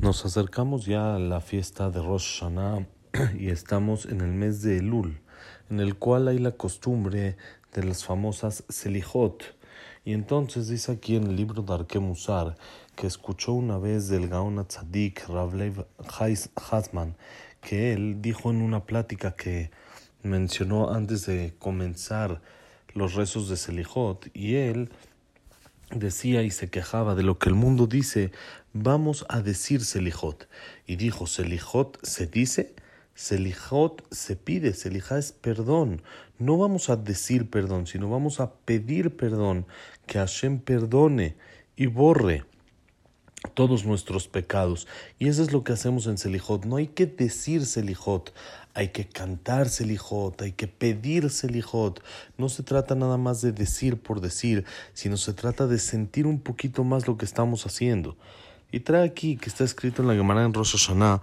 Nos acercamos ya a la fiesta de Rosh Hashanah y estamos en el mes de Elul, en el cual hay la costumbre de las famosas Selijot. Y entonces dice aquí en el libro de Arke Musar que escuchó una vez del Gaon Tzadik Ravlev Hasman que él dijo en una plática que mencionó antes de comenzar los rezos de Selijot y él decía y se quejaba de lo que el mundo dice, vamos a decir Selijot. Y dijo, Selijot se dice, Selijot se pide, Selijá es perdón. No vamos a decir perdón, sino vamos a pedir perdón, que Hashem perdone y borre todos nuestros pecados. Y eso es lo que hacemos en Selijot. No hay que decir Selijot, hay que cantar Selijot, hay que pedir Selijot. No se trata nada más de decir por decir, sino se trata de sentir un poquito más lo que estamos haciendo. Y trae aquí que está escrito en la Gemara en Rosh Hashanah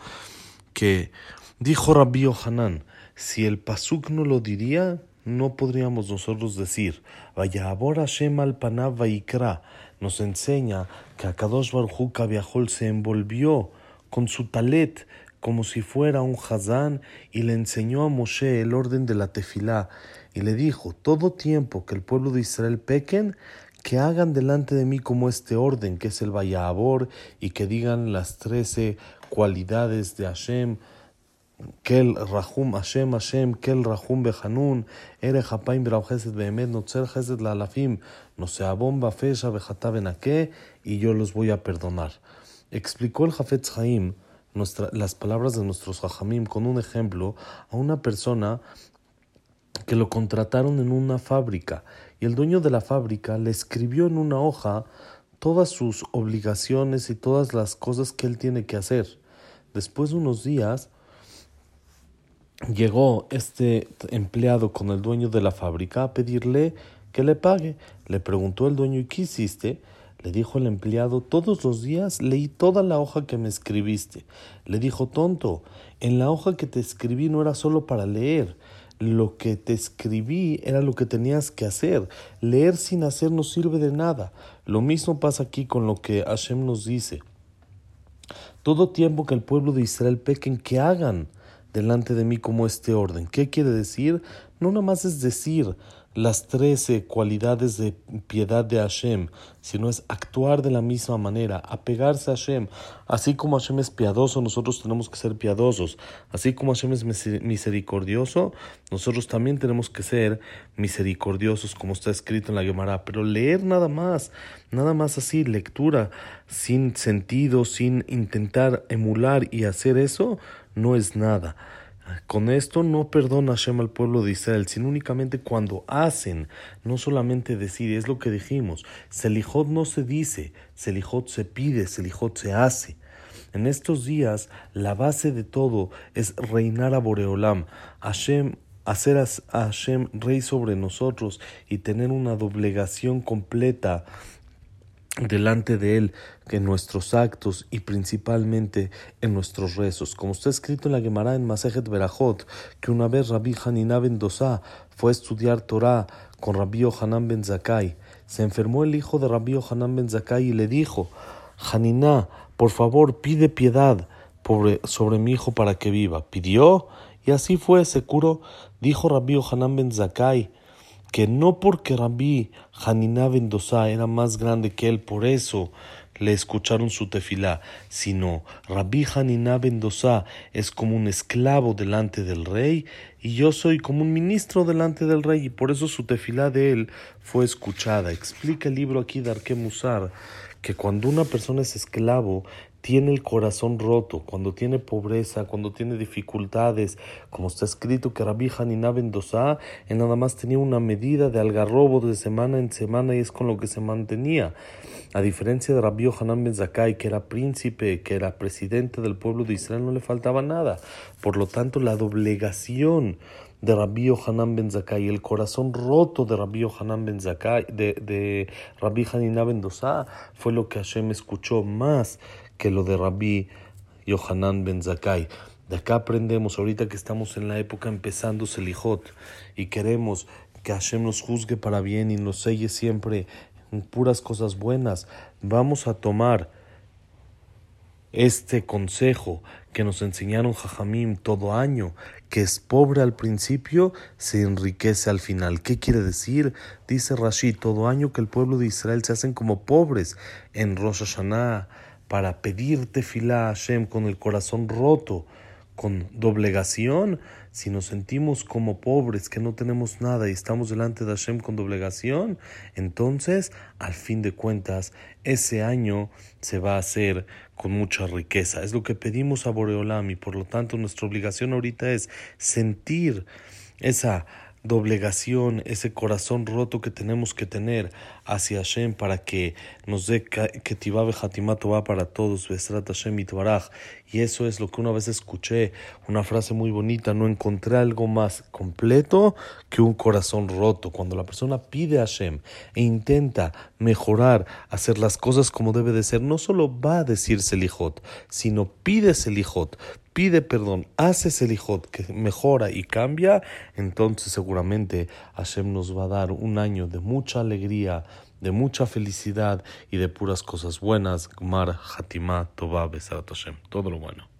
que dijo Rabbi Hanan, si el pasuk no lo diría, no podríamos nosotros decir, vaya ahora Hashem al panav vaikra, nos enseña que Akadosh Baruj Hu se envolvió con su talet como si fuera un hazán y le enseñó a Moshe el orden de la tefilá y le dijo, todo tiempo que el pueblo de Israel pequen, que hagan delante de mí como este orden, que es el Vayabor, y que digan las trece cualidades de Hashem, Kel Rahum Hashem Hashem, Kel Rahum Behanun, Ere Hapaim Brauchesed Behemet, Notzer La Alafim, no sea bomba, fecha, benaque, y yo los voy a perdonar. Explicó el Jafetz Haim las palabras de nuestros Jajamim con un ejemplo a una persona que lo contrataron en una fábrica y el dueño de la fábrica le escribió en una hoja todas sus obligaciones y todas las cosas que él tiene que hacer. Después de unos días llegó este empleado con el dueño de la fábrica a pedirle que le pague. Le preguntó el dueño, ¿y qué hiciste? Le dijo el empleado, todos los días leí toda la hoja que me escribiste. Le dijo, tonto, en la hoja que te escribí no era solo para leer. Lo que te escribí era lo que tenías que hacer. Leer sin hacer no sirve de nada. Lo mismo pasa aquí con lo que Hashem nos dice. Todo tiempo que el pueblo de Israel pequen, que hagan delante de mí como este orden. ¿Qué quiere decir? No nada más es decir, las trece cualidades de piedad de Hashem, sino es actuar de la misma manera, apegarse a Hashem. Así como Hashem es piadoso, nosotros tenemos que ser piadosos. Así como Hashem es misericordioso, nosotros también tenemos que ser misericordiosos, como está escrito en la Gemara. Pero leer nada más, nada más así, lectura, sin sentido, sin intentar emular y hacer eso, no es nada. Con esto no perdona Hashem al pueblo de Israel, sino únicamente cuando hacen, no solamente decir, es lo que dijimos, Selijot no se dice, Selijot se pide, Selijot se hace. En estos días, la base de todo es reinar a Boreolam, Hashem, hacer a Hashem rey sobre nosotros y tener una doblegación completa delante de Él en nuestros actos y principalmente en nuestros rezos. Como está escrito en la Gemara en Masejet Berajot, que una vez Rabbi Hanina ben Dosá fue a estudiar Torah con Rabbi Yohanan ben Zakai. Se enfermó el hijo de Rabbi Yohanan ben Zakai y le dijo, Haniná, por favor, pide piedad sobre mi hijo para que viva. Pidió y así fue, se curó. Dijo Rabbi Yohanan ben Zakai, que no porque Rabbi Haniná ben era más grande que él, por eso le escucharon su tefilá, sino Rabbi Haniná ben es como un esclavo delante del rey y yo soy como un ministro delante del rey y por eso su tefilá de él fue escuchada. Explica el libro aquí de Arke Musar que cuando una persona es esclavo tiene el corazón roto, cuando tiene pobreza, cuando tiene dificultades, como está escrito que Rabbi Hanina Bendosa, él nada más tenía una medida de algarrobo de semana en semana y es con lo que se mantenía. A diferencia de Rabbi Hanan Ben Zakai, que era príncipe, que era presidente del pueblo de Israel, no le faltaba nada. Por lo tanto, la doblegación de Rabbi Hanan Ben Zakai, el corazón roto de Rabbi Hanan Ben Zakai, de, de Rabbi Hanina Ben fue lo que Hashem escuchó más que lo de Rabbi Yohanan Ben Zakai. De acá aprendemos, ahorita que estamos en la época empezando Selijot y queremos que Hashem nos juzgue para bien y nos selle siempre en puras cosas buenas, vamos a tomar este consejo que nos enseñaron Jajamim todo año, que es pobre al principio, se enriquece al final. ¿Qué quiere decir? Dice Rashi, todo año que el pueblo de Israel se hacen como pobres en Rosh Hashanah para pedirte tefilá a Hashem con el corazón roto con doblegación, si nos sentimos como pobres, que no tenemos nada y estamos delante de Hashem con doblegación, entonces, al fin de cuentas, ese año se va a hacer con mucha riqueza. Es lo que pedimos a Boreolam y por lo tanto nuestra obligación ahorita es sentir esa doblegación, ese corazón roto que tenemos que tener hacia Hashem para que nos dé que Tibabe Hatimato va para todos, Besrat Hashem Y eso es lo que una vez escuché, una frase muy bonita, no encontré algo más completo que un corazón roto. Cuando la persona pide a Hashem e intenta mejorar, hacer las cosas como debe de ser, no solo va a decir Selijot, sino pide Selijot, pide perdón, hace Selijot que mejora y cambia, entonces seguramente Hashem nos va a dar un año de mucha alegría, de mucha felicidad y de puras cosas buenas. Gmar, Hatimah, Tová, Besarat Hashem. Todo lo bueno.